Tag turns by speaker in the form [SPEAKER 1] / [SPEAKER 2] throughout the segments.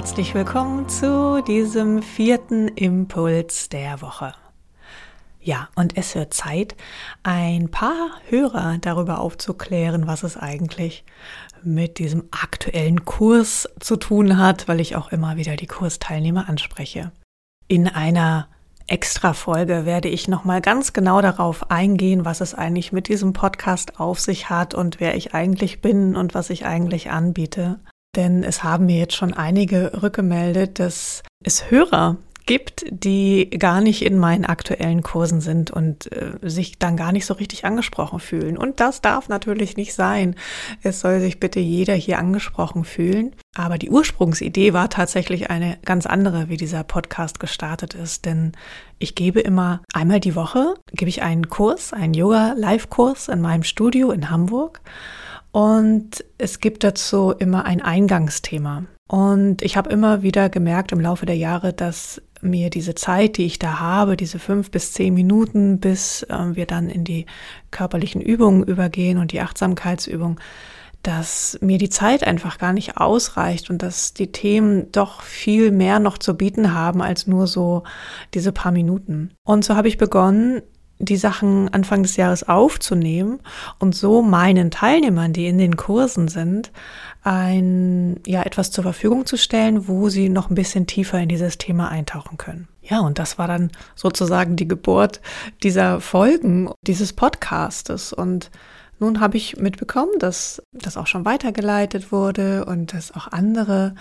[SPEAKER 1] herzlich willkommen zu diesem vierten Impuls der Woche. Ja, und es wird Zeit, ein paar Hörer darüber aufzuklären, was es eigentlich mit diesem aktuellen Kurs zu tun hat, weil ich auch immer wieder die Kursteilnehmer anspreche. In einer Extra-Folge werde ich nochmal ganz genau darauf eingehen, was es eigentlich mit diesem Podcast auf sich hat und wer ich eigentlich bin und was ich eigentlich anbiete. Denn es haben mir jetzt schon einige rückgemeldet, dass es Hörer gibt, die gar nicht in meinen aktuellen Kursen sind und äh, sich dann gar nicht so richtig angesprochen fühlen. Und das darf natürlich nicht sein. Es soll sich bitte jeder hier angesprochen fühlen. Aber die Ursprungsidee war tatsächlich eine ganz andere, wie dieser Podcast gestartet ist. Denn ich gebe immer einmal die Woche, gebe ich einen Kurs, einen Yoga-Live-Kurs in meinem Studio in Hamburg. Und es gibt dazu immer ein Eingangsthema. Und ich habe immer wieder gemerkt im Laufe der Jahre, dass mir diese Zeit, die ich da habe, diese fünf bis zehn Minuten, bis äh, wir dann in die körperlichen Übungen übergehen und die Achtsamkeitsübung, dass mir die Zeit einfach gar nicht ausreicht und dass die Themen doch viel mehr noch zu bieten haben als nur so diese paar Minuten. Und so habe ich begonnen, die Sachen Anfang des Jahres aufzunehmen und so meinen Teilnehmern, die in den Kursen sind, ein, ja, etwas zur Verfügung zu stellen, wo sie noch ein bisschen tiefer in dieses Thema eintauchen können. Ja, und das war dann sozusagen die Geburt dieser Folgen, dieses Podcastes und nun habe ich mitbekommen, dass das auch schon weitergeleitet wurde und dass auch andere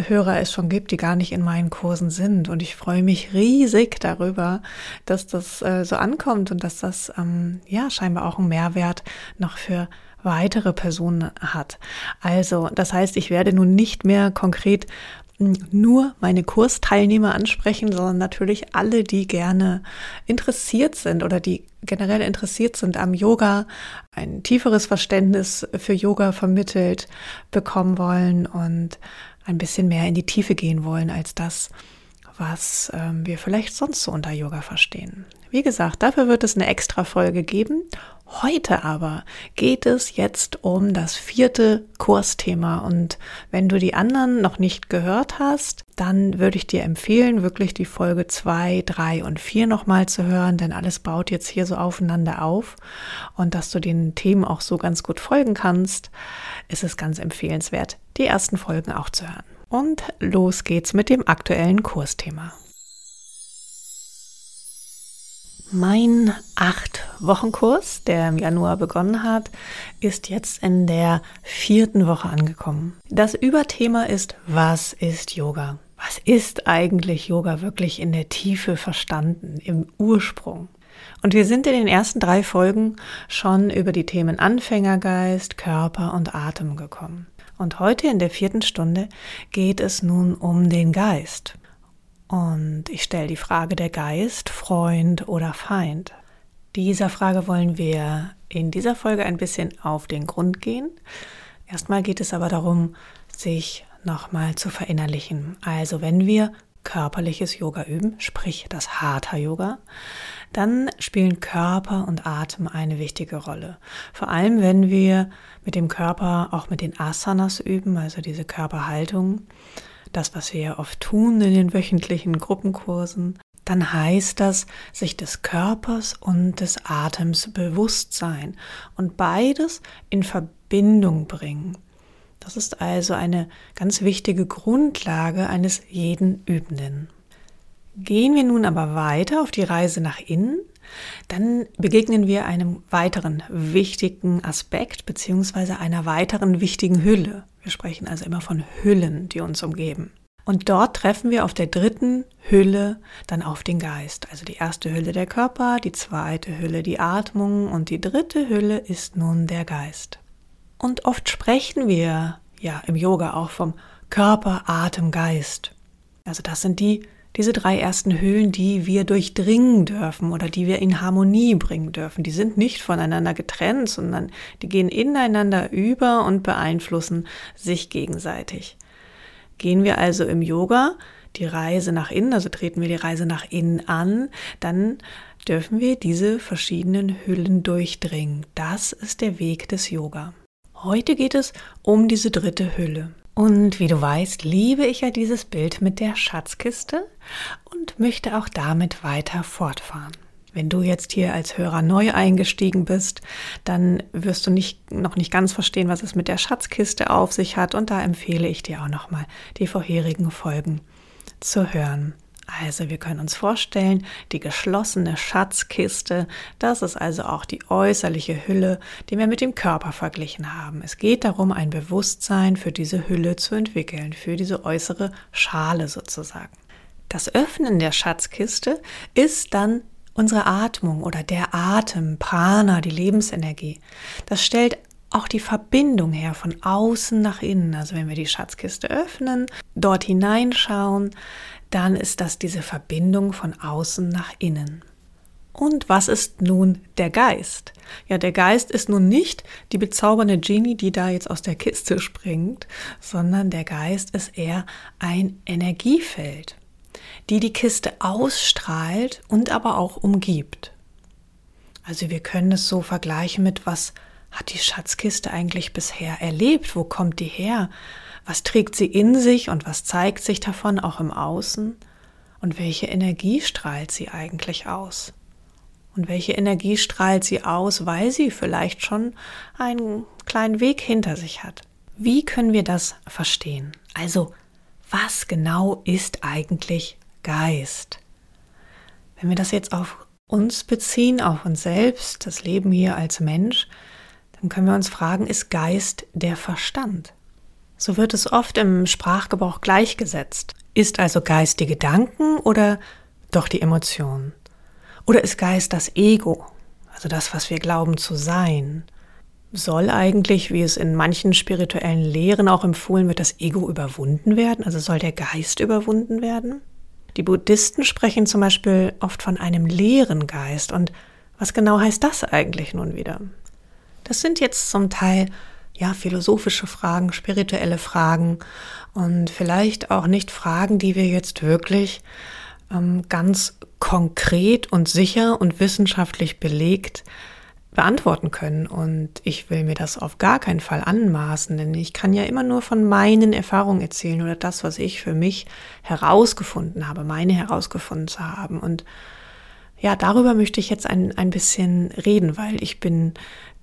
[SPEAKER 1] Hörer es schon gibt, die gar nicht in meinen Kursen sind. Und ich freue mich riesig darüber, dass das äh, so ankommt und dass das ähm, ja scheinbar auch einen Mehrwert noch für weitere Personen hat. Also, das heißt, ich werde nun nicht mehr konkret nur meine Kursteilnehmer ansprechen, sondern natürlich alle, die gerne interessiert sind oder die generell interessiert sind am Yoga, ein tieferes Verständnis für Yoga vermittelt bekommen wollen und ein bisschen mehr in die Tiefe gehen wollen als das, was ähm, wir vielleicht sonst so unter Yoga verstehen. Wie gesagt, dafür wird es eine extra Folge geben Heute aber geht es jetzt um das vierte Kursthema und wenn du die anderen noch nicht gehört hast, dann würde ich dir empfehlen, wirklich die Folge 2, 3 und 4 nochmal zu hören, denn alles baut jetzt hier so aufeinander auf und dass du den Themen auch so ganz gut folgen kannst, ist es ganz empfehlenswert, die ersten Folgen auch zu hören. Und los geht's mit dem aktuellen Kursthema. Mein Acht-Wochen-Kurs, der im Januar begonnen hat, ist jetzt in der vierten Woche angekommen. Das Überthema ist, was ist Yoga? Was ist eigentlich Yoga wirklich in der Tiefe verstanden, im Ursprung? Und wir sind in den ersten drei Folgen schon über die Themen Anfängergeist, Körper und Atem gekommen. Und heute in der vierten Stunde geht es nun um den Geist. Und ich stelle die Frage der Geist, Freund oder Feind. Dieser Frage wollen wir in dieser Folge ein bisschen auf den Grund gehen. Erstmal geht es aber darum, sich nochmal zu verinnerlichen. Also wenn wir körperliches Yoga üben, sprich das Hatha Yoga, dann spielen Körper und Atem eine wichtige Rolle. Vor allem, wenn wir mit dem Körper auch mit den Asanas üben, also diese Körperhaltung, das, was wir ja oft tun in den wöchentlichen Gruppenkursen, dann heißt das, sich des Körpers und des Atems bewusst sein und beides in Verbindung bringen. Das ist also eine ganz wichtige Grundlage eines jeden Übenden. Gehen wir nun aber weiter auf die Reise nach innen, dann begegnen wir einem weiteren wichtigen Aspekt beziehungsweise einer weiteren wichtigen Hülle. Wir sprechen also immer von Hüllen, die uns umgeben. Und dort treffen wir auf der dritten Hülle dann auf den Geist. Also die erste Hülle der Körper, die zweite Hülle die Atmung und die dritte Hülle ist nun der Geist. Und oft sprechen wir ja im Yoga auch vom Körper, Atem, Geist. Also das sind die diese drei ersten Hüllen, die wir durchdringen dürfen oder die wir in Harmonie bringen dürfen. Die sind nicht voneinander getrennt, sondern die gehen ineinander über und beeinflussen sich gegenseitig. Gehen wir also im Yoga die Reise nach innen, also treten wir die Reise nach innen an, dann dürfen wir diese verschiedenen Hüllen durchdringen. Das ist der Weg des Yoga. Heute geht es um diese dritte Hülle. Und wie du weißt, liebe ich ja dieses Bild mit der Schatzkiste und möchte auch damit weiter fortfahren. Wenn du jetzt hier als Hörer neu eingestiegen bist, dann wirst du nicht, noch nicht ganz verstehen, was es mit der Schatzkiste auf sich hat. Und da empfehle ich dir auch nochmal die vorherigen Folgen zu hören. Also wir können uns vorstellen, die geschlossene Schatzkiste, das ist also auch die äußerliche Hülle, die wir mit dem Körper verglichen haben. Es geht darum, ein Bewusstsein für diese Hülle zu entwickeln, für diese äußere Schale sozusagen. Das Öffnen der Schatzkiste ist dann unsere Atmung oder der Atem, Prana, die Lebensenergie. Das stellt auch die Verbindung her von außen nach innen. Also wenn wir die Schatzkiste öffnen, dort hineinschauen, dann ist das diese Verbindung von außen nach innen. Und was ist nun der Geist? Ja, der Geist ist nun nicht die bezaubernde Genie, die da jetzt aus der Kiste springt, sondern der Geist ist eher ein Energiefeld, die die Kiste ausstrahlt und aber auch umgibt. Also wir können es so vergleichen mit, was hat die Schatzkiste eigentlich bisher erlebt? Wo kommt die her? Was trägt sie in sich und was zeigt sich davon auch im Außen? Und welche Energie strahlt sie eigentlich aus? Und welche Energie strahlt sie aus, weil sie vielleicht schon einen kleinen Weg hinter sich hat? Wie können wir das verstehen? Also, was genau ist eigentlich Geist? Wenn wir das jetzt auf uns beziehen, auf uns selbst, das Leben hier als Mensch, dann können wir uns fragen, ist Geist der Verstand? So wird es oft im Sprachgebrauch gleichgesetzt. Ist also Geist die Gedanken oder doch die Emotionen? Oder ist Geist das Ego, also das, was wir glauben zu sein? Soll eigentlich, wie es in manchen spirituellen Lehren auch empfohlen wird, das Ego überwunden werden? Also soll der Geist überwunden werden? Die Buddhisten sprechen zum Beispiel oft von einem leeren Geist. Und was genau heißt das eigentlich nun wieder? Das sind jetzt zum Teil ja, philosophische Fragen, spirituelle Fragen und vielleicht auch nicht Fragen, die wir jetzt wirklich ähm, ganz konkret und sicher und wissenschaftlich belegt beantworten können. Und ich will mir das auf gar keinen Fall anmaßen, denn ich kann ja immer nur von meinen Erfahrungen erzählen oder das, was ich für mich herausgefunden habe, meine herausgefunden zu haben. Und ja, darüber möchte ich jetzt ein, ein bisschen reden, weil ich bin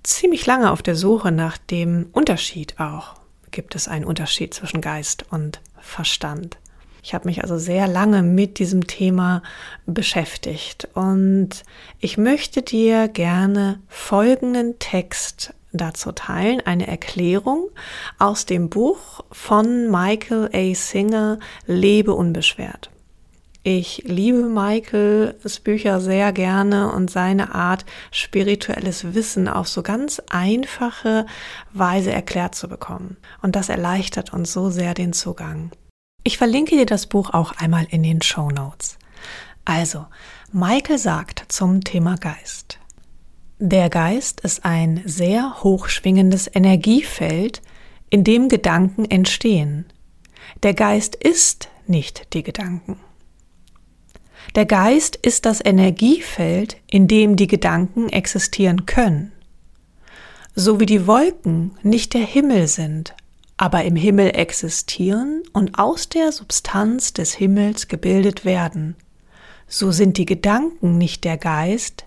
[SPEAKER 1] ziemlich lange auf der Suche nach dem Unterschied auch. Gibt es einen Unterschied zwischen Geist und Verstand? Ich habe mich also sehr lange mit diesem Thema beschäftigt und ich möchte dir gerne folgenden Text dazu teilen, eine Erklärung aus dem Buch von Michael A. Singer Lebe unbeschwert. Ich liebe Michaels Bücher sehr gerne und seine Art, spirituelles Wissen auf so ganz einfache Weise erklärt zu bekommen. Und das erleichtert uns so sehr den Zugang. Ich verlinke dir das Buch auch einmal in den Show Notes. Also, Michael sagt zum Thema Geist. Der Geist ist ein sehr hochschwingendes Energiefeld, in dem Gedanken entstehen. Der Geist ist nicht die Gedanken. Der Geist ist das Energiefeld, in dem die Gedanken existieren können. So wie die Wolken nicht der Himmel sind, aber im Himmel existieren und aus der Substanz des Himmels gebildet werden, so sind die Gedanken nicht der Geist,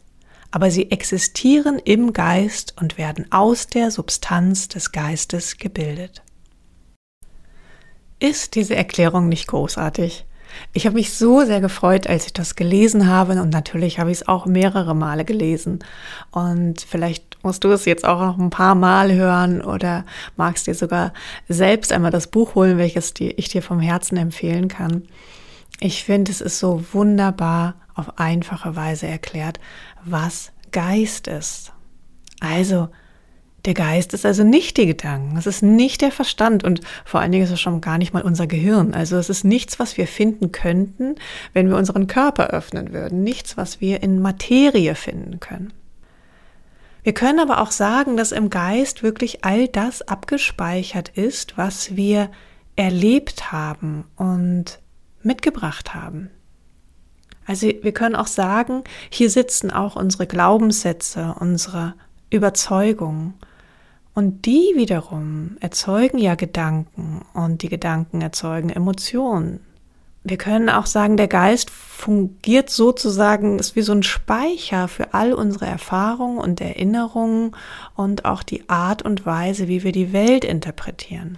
[SPEAKER 1] aber sie existieren im Geist und werden aus der Substanz des Geistes gebildet. Ist diese Erklärung nicht großartig? Ich habe mich so sehr gefreut, als ich das gelesen habe und natürlich habe ich es auch mehrere Male gelesen. Und vielleicht musst du es jetzt auch noch ein paar Mal hören oder magst dir sogar selbst einmal das Buch holen, welches ich dir vom Herzen empfehlen kann. Ich finde, es ist so wunderbar auf einfache Weise erklärt, was Geist ist. Also, der Geist ist also nicht die Gedanken, es ist nicht der Verstand und vor allen Dingen ist es schon gar nicht mal unser Gehirn. Also es ist nichts, was wir finden könnten, wenn wir unseren Körper öffnen würden, nichts, was wir in Materie finden können. Wir können aber auch sagen, dass im Geist wirklich all das abgespeichert ist, was wir erlebt haben und mitgebracht haben. Also wir können auch sagen, hier sitzen auch unsere Glaubenssätze, unsere Überzeugungen, Und die wiederum erzeugen ja Gedanken und die Gedanken erzeugen Emotionen. Wir können auch sagen, der Geist fungiert sozusagen, ist wie so ein Speicher für all unsere Erfahrungen und Erinnerungen und auch die Art und Weise, wie wir die Welt interpretieren.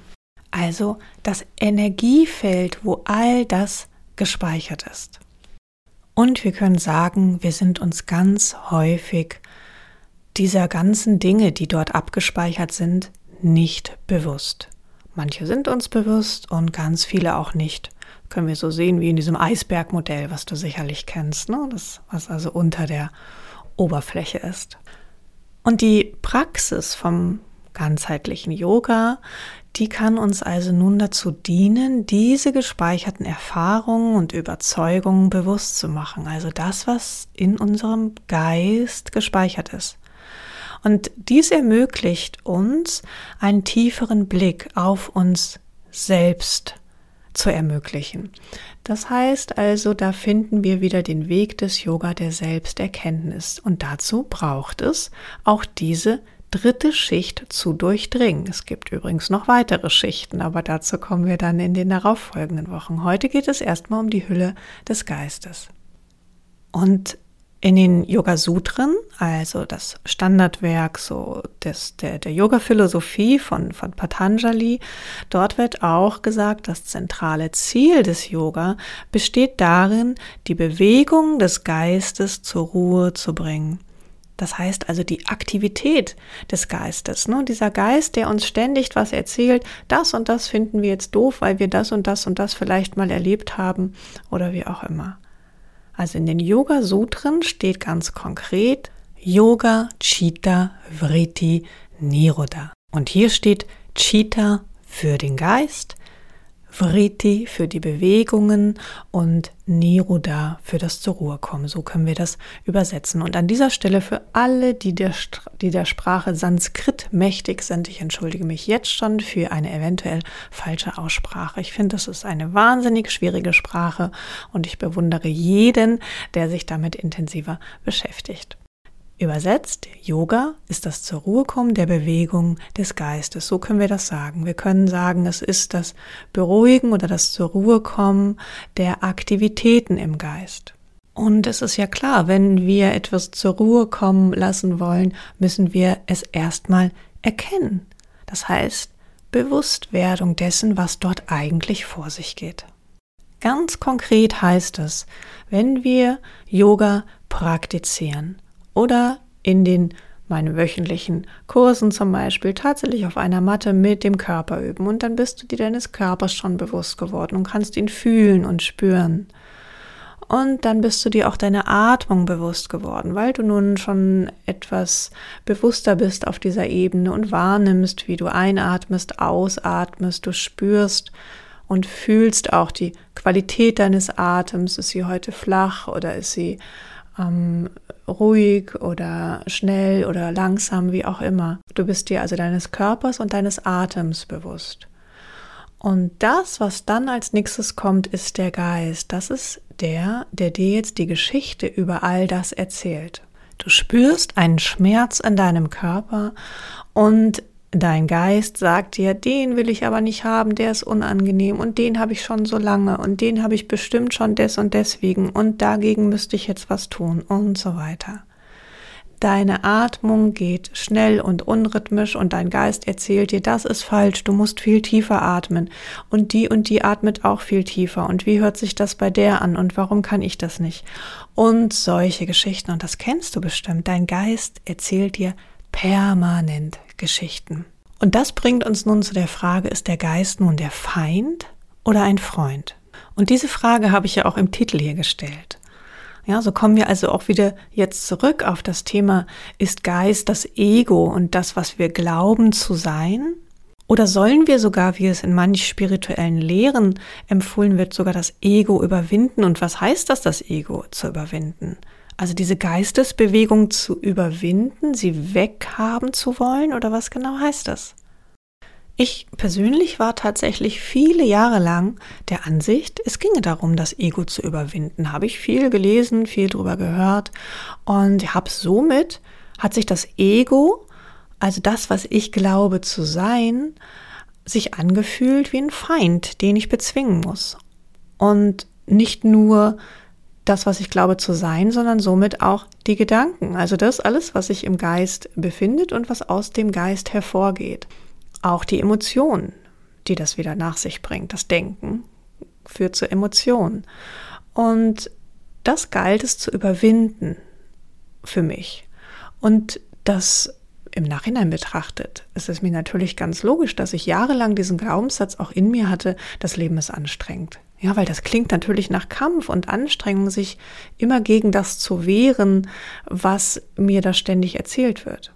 [SPEAKER 1] Also das Energiefeld, wo all das gespeichert ist. Und wir können sagen, wir sind uns ganz häufig dieser ganzen Dinge, die dort abgespeichert sind, nicht bewusst. Manche sind uns bewusst und ganz viele auch nicht. Können wir so sehen wie in diesem Eisbergmodell, was du sicherlich kennst, ne? das, was also unter der Oberfläche ist. Und die Praxis vom ganzheitlichen Yoga, die kann uns also nun dazu dienen, diese gespeicherten Erfahrungen und Überzeugungen bewusst zu machen. Also das, was in unserem Geist gespeichert ist. Und dies ermöglicht uns einen tieferen Blick auf uns selbst zu ermöglichen. Das heißt also, da finden wir wieder den Weg des Yoga der Selbsterkenntnis. Und dazu braucht es auch diese dritte Schicht zu durchdringen. Es gibt übrigens noch weitere Schichten, aber dazu kommen wir dann in den darauffolgenden Wochen. Heute geht es erstmal um die Hülle des Geistes. Und in den Yoga Sutren, also das Standardwerk so des, der, der Yoga-Philosophie von, von Patanjali, dort wird auch gesagt, das zentrale Ziel des Yoga besteht darin, die Bewegung des Geistes zur Ruhe zu bringen. Das heißt also die Aktivität des Geistes. Ne? Dieser Geist, der uns ständig was erzählt, das und das finden wir jetzt doof, weil wir das und das und das vielleicht mal erlebt haben oder wie auch immer. Also in den Yoga Sutren steht ganz konkret Yoga Chitta Vritti Niroda. Und hier steht Chitta für den Geist, Vritti für die Bewegungen und Niruda für das zur Ruhe kommen. So können wir das übersetzen. Und an dieser Stelle für alle, die der, die der Sprache Sanskrit mächtig sind, ich entschuldige mich jetzt schon für eine eventuell falsche Aussprache. Ich finde, das ist eine wahnsinnig schwierige Sprache und ich bewundere jeden, der sich damit intensiver beschäftigt. Übersetzt, Yoga ist das zur Ruhe kommen der Bewegung des Geistes. So können wir das sagen. Wir können sagen, es ist das Beruhigen oder das zur Ruhe kommen der Aktivitäten im Geist. Und es ist ja klar, wenn wir etwas zur Ruhe kommen lassen wollen, müssen wir es erstmal erkennen. Das heißt, Bewusstwerdung dessen, was dort eigentlich vor sich geht. Ganz konkret heißt es, wenn wir Yoga praktizieren, oder in den meinen wöchentlichen Kursen zum Beispiel tatsächlich auf einer Matte mit dem Körper üben und dann bist du dir deines Körpers schon bewusst geworden und kannst ihn fühlen und spüren. Und dann bist du dir auch deine Atmung bewusst geworden, weil du nun schon etwas bewusster bist auf dieser Ebene und wahrnimmst, wie du einatmest, ausatmest, du spürst und fühlst auch die Qualität deines Atems. Ist sie heute flach oder ist sie ähm, ruhig oder schnell oder langsam, wie auch immer. Du bist dir also deines Körpers und deines Atems bewusst. Und das, was dann als nächstes kommt, ist der Geist. Das ist der, der dir jetzt die Geschichte über all das erzählt. Du spürst einen Schmerz in deinem Körper und Dein Geist sagt dir, den will ich aber nicht haben, der ist unangenehm und den habe ich schon so lange und den habe ich bestimmt schon des und deswegen und dagegen müsste ich jetzt was tun und so weiter. Deine Atmung geht schnell und unrhythmisch und dein Geist erzählt dir, das ist falsch, du musst viel tiefer atmen und die und die atmet auch viel tiefer und wie hört sich das bei der an und warum kann ich das nicht? Und solche Geschichten und das kennst du bestimmt. Dein Geist erzählt dir permanent Geschichten. Und das bringt uns nun zu der Frage, ist der Geist nun der Feind oder ein Freund? Und diese Frage habe ich ja auch im Titel hier gestellt. Ja, so kommen wir also auch wieder jetzt zurück auf das Thema, ist Geist das Ego und das, was wir glauben zu sein? Oder sollen wir sogar, wie es in manch spirituellen Lehren empfohlen wird, sogar das Ego überwinden? Und was heißt das, das Ego zu überwinden? Also diese Geistesbewegung zu überwinden, sie weghaben zu wollen oder was genau heißt das? Ich persönlich war tatsächlich viele Jahre lang der Ansicht, es ginge darum, das Ego zu überwinden. Habe ich viel gelesen, viel drüber gehört und habe somit hat sich das Ego also das, was ich glaube zu sein, sich angefühlt wie ein Feind, den ich bezwingen muss. Und nicht nur das, was ich glaube zu sein, sondern somit auch die Gedanken. Also das alles, was sich im Geist befindet und was aus dem Geist hervorgeht. Auch die Emotionen, die das wieder nach sich bringt. Das Denken führt zu Emotionen. Und das galt es zu überwinden für mich. Und das im Nachhinein betrachtet, ist es mir natürlich ganz logisch, dass ich jahrelang diesen Glaubenssatz auch in mir hatte, das Leben ist anstrengend. Ja, weil das klingt natürlich nach Kampf und Anstrengung, sich immer gegen das zu wehren, was mir da ständig erzählt wird.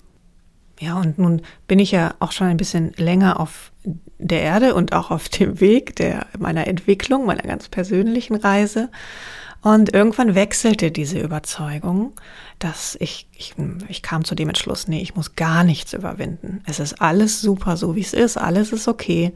[SPEAKER 1] Ja, und nun bin ich ja auch schon ein bisschen länger auf der Erde und auch auf dem Weg der meiner Entwicklung, meiner ganz persönlichen Reise. Und irgendwann wechselte diese Überzeugung, dass ich, ich, ich kam zu dem Entschluss, nee, ich muss gar nichts überwinden. Es ist alles super, so wie es ist, alles ist okay.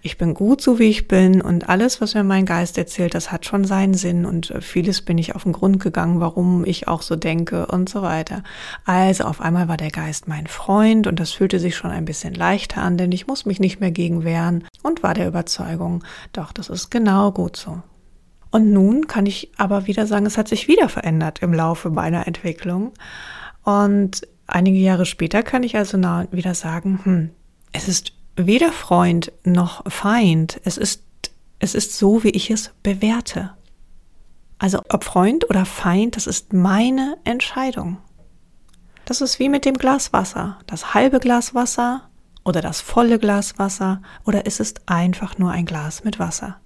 [SPEAKER 1] Ich bin gut, so wie ich bin und alles, was mir mein Geist erzählt, das hat schon seinen Sinn und vieles bin ich auf den Grund gegangen, warum ich auch so denke und so weiter. Also auf einmal war der Geist mein Freund und das fühlte sich schon ein bisschen leichter an, denn ich muss mich nicht mehr gegen wehren und war der Überzeugung, doch, das ist genau gut so. Und nun kann ich aber wieder sagen, es hat sich wieder verändert im Laufe meiner Entwicklung. Und einige Jahre später kann ich also wieder sagen, hm, es ist weder Freund noch Feind. Es ist, es ist so, wie ich es bewerte. Also ob Freund oder Feind, das ist meine Entscheidung. Das ist wie mit dem Glas Wasser. Das halbe Glas Wasser oder das volle Glas Wasser oder ist es einfach nur ein Glas mit Wasser.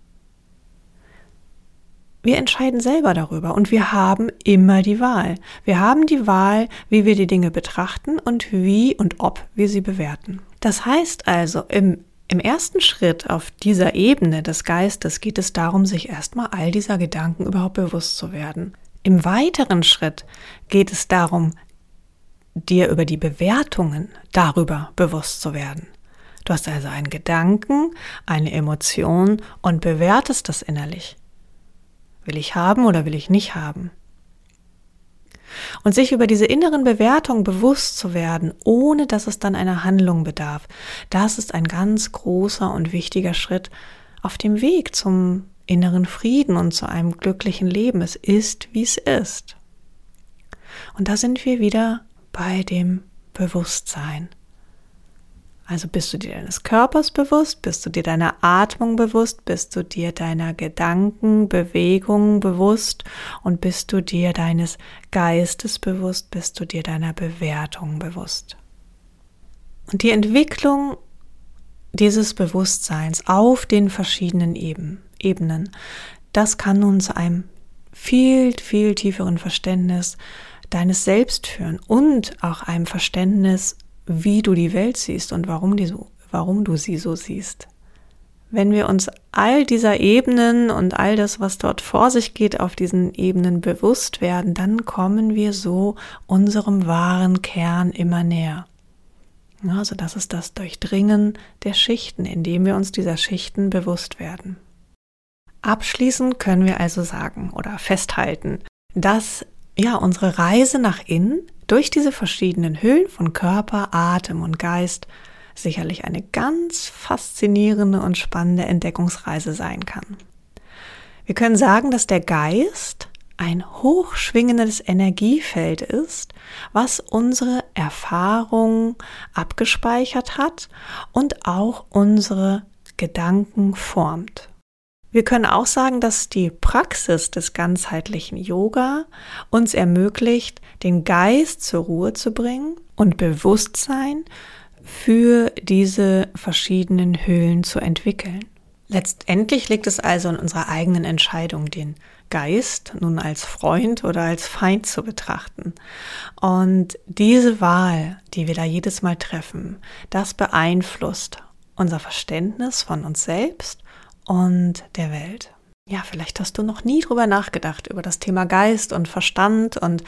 [SPEAKER 1] Wir entscheiden selber darüber und wir haben immer die Wahl. Wir haben die Wahl, wie wir die Dinge betrachten und wie und ob wir sie bewerten. Das heißt also, im, im ersten Schritt auf dieser Ebene des Geistes geht es darum, sich erstmal all dieser Gedanken überhaupt bewusst zu werden. Im weiteren Schritt geht es darum, dir über die Bewertungen darüber bewusst zu werden. Du hast also einen Gedanken, eine Emotion und bewertest das innerlich. Will ich haben oder will ich nicht haben? Und sich über diese inneren Bewertungen bewusst zu werden, ohne dass es dann einer Handlung bedarf, das ist ein ganz großer und wichtiger Schritt auf dem Weg zum inneren Frieden und zu einem glücklichen Leben. Es ist, wie es ist. Und da sind wir wieder bei dem Bewusstsein. Also bist du dir deines Körpers bewusst, bist du dir deiner Atmung bewusst, bist du dir deiner Gedanken, Bewegungen bewusst? Und bist du dir deines Geistes bewusst, bist du dir deiner Bewertung bewusst. Und die Entwicklung dieses Bewusstseins auf den verschiedenen Ebenen, das kann nun zu einem viel, viel tieferen Verständnis deines Selbst führen und auch einem Verständnis wie du die Welt siehst und warum, die so, warum du sie so siehst. Wenn wir uns all dieser Ebenen und all das, was dort vor sich geht, auf diesen Ebenen bewusst werden, dann kommen wir so unserem wahren Kern immer näher. Also das ist das Durchdringen der Schichten, indem wir uns dieser Schichten bewusst werden. Abschließend können wir also sagen oder festhalten, dass ja unsere Reise nach innen durch diese verschiedenen Hüllen von Körper, Atem und Geist sicherlich eine ganz faszinierende und spannende Entdeckungsreise sein kann. Wir können sagen, dass der Geist ein hochschwingendes Energiefeld ist, was unsere Erfahrungen abgespeichert hat und auch unsere Gedanken formt. Wir können auch sagen, dass die Praxis des ganzheitlichen Yoga uns ermöglicht, den Geist zur Ruhe zu bringen und Bewusstsein für diese verschiedenen Höhlen zu entwickeln. Letztendlich liegt es also in unserer eigenen Entscheidung, den Geist nun als Freund oder als Feind zu betrachten. Und diese Wahl, die wir da jedes Mal treffen, das beeinflusst unser Verständnis von uns selbst und der Welt. Ja, vielleicht hast du noch nie drüber nachgedacht, über das Thema Geist und Verstand und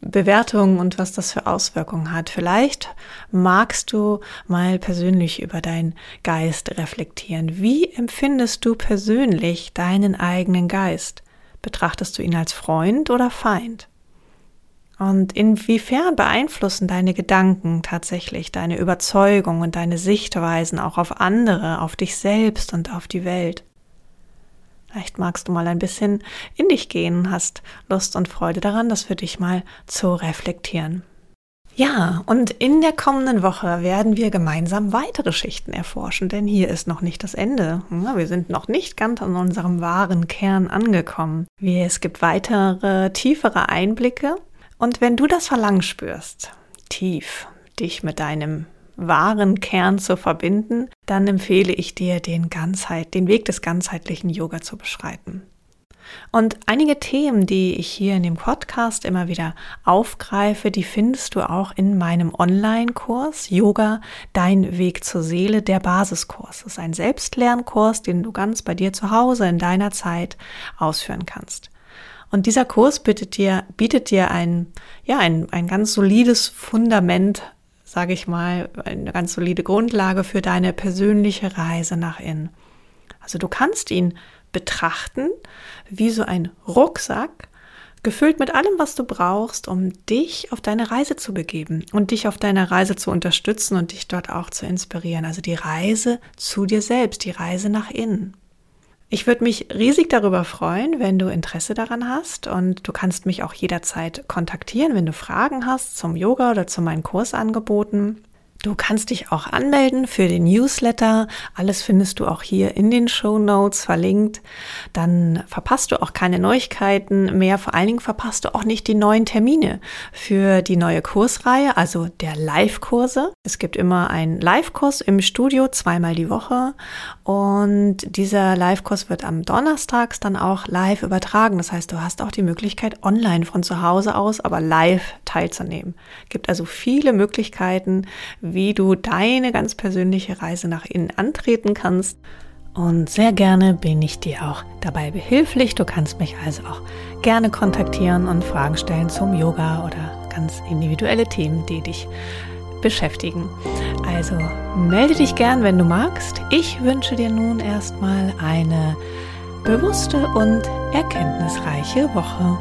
[SPEAKER 1] Bewertungen und was das für Auswirkungen hat. Vielleicht magst du mal persönlich über deinen Geist reflektieren. Wie empfindest du persönlich deinen eigenen Geist? Betrachtest du ihn als Freund oder Feind? Und inwiefern beeinflussen deine Gedanken tatsächlich deine Überzeugung und deine Sichtweisen auch auf andere, auf dich selbst und auf die Welt? Vielleicht magst du mal ein bisschen in dich gehen, hast Lust und Freude daran, das für dich mal zu reflektieren. Ja, und in der kommenden Woche werden wir gemeinsam weitere Schichten erforschen, denn hier ist noch nicht das Ende. Wir sind noch nicht ganz an unserem wahren Kern angekommen. Es gibt weitere, tiefere Einblicke. Und wenn du das Verlangen spürst, tief dich mit deinem wahren Kern zu verbinden, dann empfehle ich dir, den Ganzheit, den Weg des ganzheitlichen Yoga zu beschreiten. Und einige Themen, die ich hier in dem Podcast immer wieder aufgreife, die findest du auch in meinem Online-Kurs Yoga, dein Weg zur Seele, der Basiskurs. Das ist ein Selbstlernkurs, den du ganz bei dir zu Hause in deiner Zeit ausführen kannst. Und dieser Kurs bietet dir, bietet dir ein, ja, ein, ein ganz solides Fundament, sage ich mal, eine ganz solide Grundlage für deine persönliche Reise nach innen. Also du kannst ihn betrachten wie so ein Rucksack, gefüllt mit allem, was du brauchst, um dich auf deine Reise zu begeben und dich auf deiner Reise zu unterstützen und dich dort auch zu inspirieren. Also die Reise zu dir selbst, die Reise nach innen. Ich würde mich riesig darüber freuen, wenn du Interesse daran hast und du kannst mich auch jederzeit kontaktieren, wenn du Fragen hast zum Yoga oder zu meinen Kursangeboten. Du kannst dich auch anmelden für den Newsletter. Alles findest du auch hier in den Show Notes verlinkt. Dann verpasst du auch keine Neuigkeiten mehr. Vor allen Dingen verpasst du auch nicht die neuen Termine für die neue Kursreihe, also der Live-Kurse. Es gibt immer einen Live-Kurs im Studio zweimal die Woche und dieser Live-Kurs wird am Donnerstags dann auch live übertragen. Das heißt, du hast auch die Möglichkeit, online von zu Hause aus, aber live teilzunehmen. Gibt also viele Möglichkeiten, wie du deine ganz persönliche Reise nach innen antreten kannst. Und sehr gerne bin ich dir auch dabei behilflich. Du kannst mich also auch gerne kontaktieren und Fragen stellen zum Yoga oder ganz individuelle Themen, die dich beschäftigen. Also melde dich gern, wenn du magst. Ich wünsche dir nun erstmal eine bewusste und erkenntnisreiche Woche.